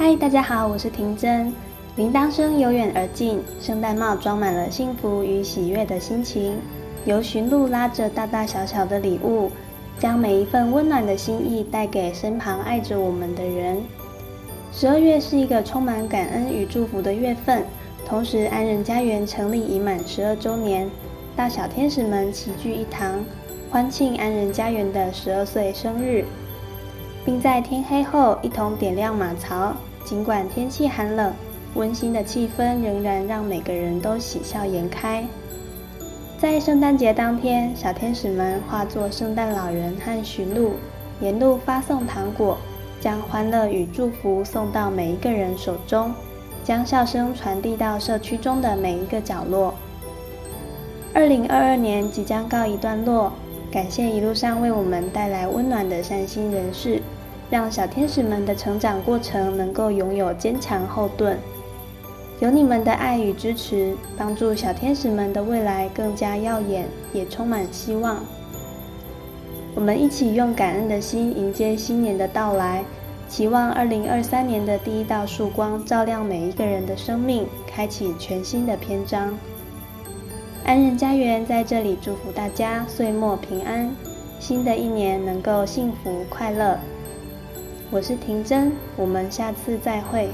嗨，大家好，我是婷真。铃铛声由远而近，圣诞帽装满了幸福与喜悦的心情。由驯鹿拉着大大小小的礼物，将每一份温暖的心意带给身旁爱着我们的人。十二月是一个充满感恩与祝福的月份，同时安仁家园成立已满十二周年，大小天使们齐聚一堂，欢庆安仁家园的十二岁生日。并在天黑后一同点亮马槽。尽管天气寒冷，温馨的气氛仍然让每个人都喜笑颜开。在圣诞节当天，小天使们化作圣诞老人和驯鹿，沿路发送糖果，将欢乐与祝福送到每一个人手中，将笑声传递到社区中的每一个角落。二零二二年即将告一段落，感谢一路上为我们带来温暖的善心人士。让小天使们的成长过程能够拥有坚强后盾，有你们的爱与支持，帮助小天使们的未来更加耀眼，也充满希望。我们一起用感恩的心迎接新年的到来，期望二零二三年的第一道曙光照亮每一个人的生命，开启全新的篇章。安仁家园在这里祝福大家岁末平安，新的一年能够幸福快乐。我是婷真，我们下次再会。